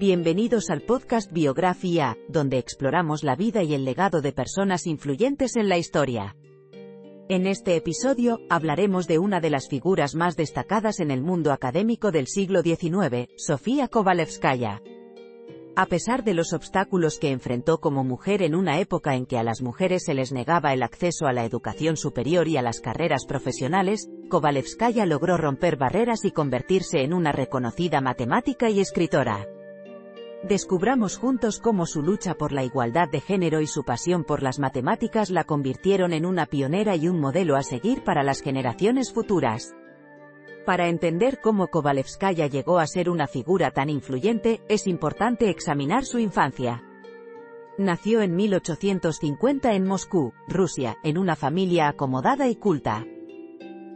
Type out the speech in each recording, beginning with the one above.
Bienvenidos al podcast Biografía, donde exploramos la vida y el legado de personas influyentes en la historia. En este episodio, hablaremos de una de las figuras más destacadas en el mundo académico del siglo XIX, Sofía Kovalevskaya. A pesar de los obstáculos que enfrentó como mujer en una época en que a las mujeres se les negaba el acceso a la educación superior y a las carreras profesionales, Kovalevskaya logró romper barreras y convertirse en una reconocida matemática y escritora. Descubramos juntos cómo su lucha por la igualdad de género y su pasión por las matemáticas la convirtieron en una pionera y un modelo a seguir para las generaciones futuras. Para entender cómo Kovalevskaya llegó a ser una figura tan influyente, es importante examinar su infancia. Nació en 1850 en Moscú, Rusia, en una familia acomodada y culta.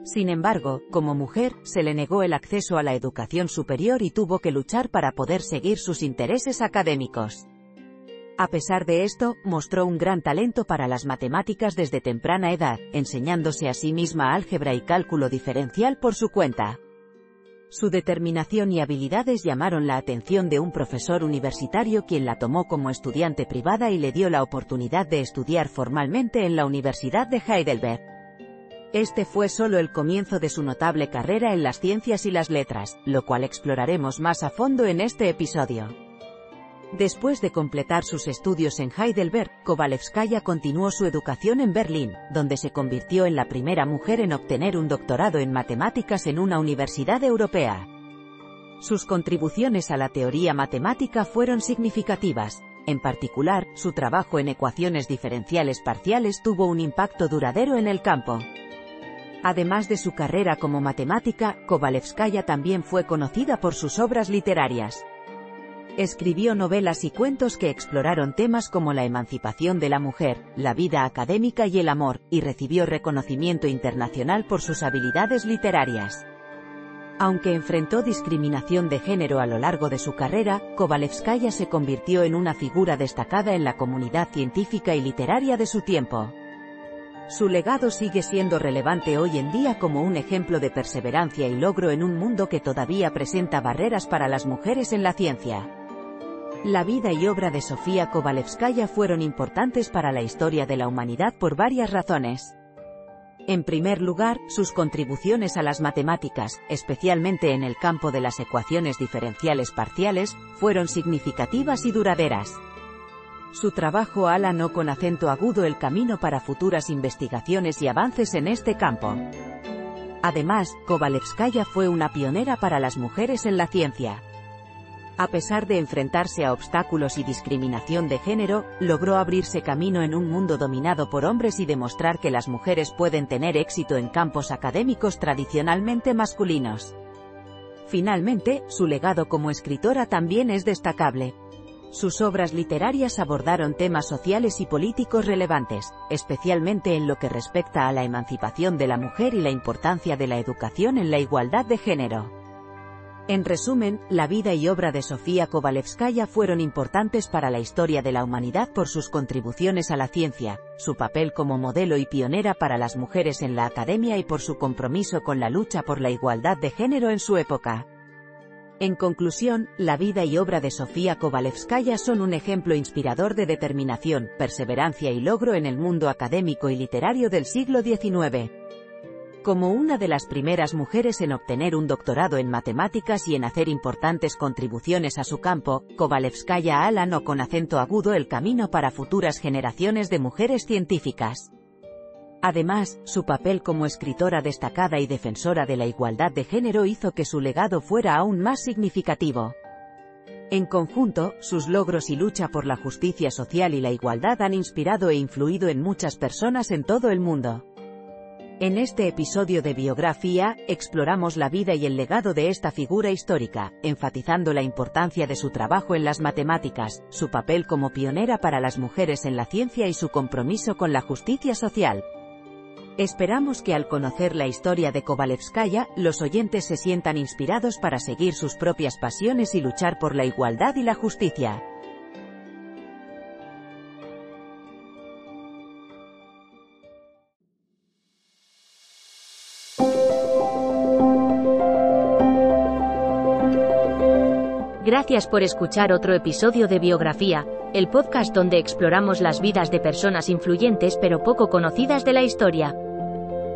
Sin embargo, como mujer, se le negó el acceso a la educación superior y tuvo que luchar para poder seguir sus intereses académicos. A pesar de esto, mostró un gran talento para las matemáticas desde temprana edad, enseñándose a sí misma álgebra y cálculo diferencial por su cuenta. Su determinación y habilidades llamaron la atención de un profesor universitario quien la tomó como estudiante privada y le dio la oportunidad de estudiar formalmente en la Universidad de Heidelberg. Este fue solo el comienzo de su notable carrera en las ciencias y las letras, lo cual exploraremos más a fondo en este episodio. Después de completar sus estudios en Heidelberg, Kovalevskaya continuó su educación en Berlín, donde se convirtió en la primera mujer en obtener un doctorado en matemáticas en una universidad europea. Sus contribuciones a la teoría matemática fueron significativas. En particular, su trabajo en ecuaciones diferenciales parciales tuvo un impacto duradero en el campo. Además de su carrera como matemática, Kovalevskaya también fue conocida por sus obras literarias. Escribió novelas y cuentos que exploraron temas como la emancipación de la mujer, la vida académica y el amor, y recibió reconocimiento internacional por sus habilidades literarias. Aunque enfrentó discriminación de género a lo largo de su carrera, Kovalevskaya se convirtió en una figura destacada en la comunidad científica y literaria de su tiempo. Su legado sigue siendo relevante hoy en día como un ejemplo de perseverancia y logro en un mundo que todavía presenta barreras para las mujeres en la ciencia. La vida y obra de Sofía Kovalevskaya fueron importantes para la historia de la humanidad por varias razones. En primer lugar, sus contribuciones a las matemáticas, especialmente en el campo de las ecuaciones diferenciales parciales, fueron significativas y duraderas. Su trabajo no con acento agudo el camino para futuras investigaciones y avances en este campo. Además, Kovalevskaya fue una pionera para las mujeres en la ciencia. A pesar de enfrentarse a obstáculos y discriminación de género, logró abrirse camino en un mundo dominado por hombres y demostrar que las mujeres pueden tener éxito en campos académicos tradicionalmente masculinos. Finalmente, su legado como escritora también es destacable. Sus obras literarias abordaron temas sociales y políticos relevantes, especialmente en lo que respecta a la emancipación de la mujer y la importancia de la educación en la igualdad de género. En resumen, la vida y obra de Sofía Kovalevskaya fueron importantes para la historia de la humanidad por sus contribuciones a la ciencia, su papel como modelo y pionera para las mujeres en la academia y por su compromiso con la lucha por la igualdad de género en su época. En conclusión, la vida y obra de Sofía Kovalevskaya son un ejemplo inspirador de determinación, perseverancia y logro en el mundo académico y literario del siglo XIX. Como una de las primeras mujeres en obtener un doctorado en matemáticas y en hacer importantes contribuciones a su campo, Kovalevskaya alanó con acento agudo el camino para futuras generaciones de mujeres científicas. Además, su papel como escritora destacada y defensora de la igualdad de género hizo que su legado fuera aún más significativo. En conjunto, sus logros y lucha por la justicia social y la igualdad han inspirado e influido en muchas personas en todo el mundo. En este episodio de Biografía, exploramos la vida y el legado de esta figura histórica, enfatizando la importancia de su trabajo en las matemáticas, su papel como pionera para las mujeres en la ciencia y su compromiso con la justicia social. Esperamos que al conocer la historia de Kovalevskaya, los oyentes se sientan inspirados para seguir sus propias pasiones y luchar por la igualdad y la justicia. Gracias por escuchar otro episodio de Biografía, el podcast donde exploramos las vidas de personas influyentes pero poco conocidas de la historia.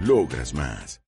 Logras más.